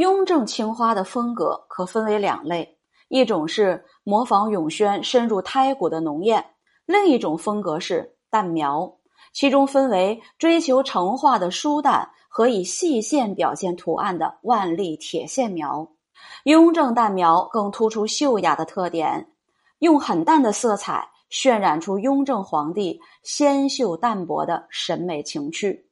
雍正青花的风格可分为两类，一种是模仿永宣深入胎骨的浓艳，另一种风格是淡描，其中分为追求成化的疏淡和以细线表现图案的万历铁线描。雍正淡描更突出秀雅的特点，用很淡的色彩渲染出雍正皇帝纤秀淡泊的审美情趣。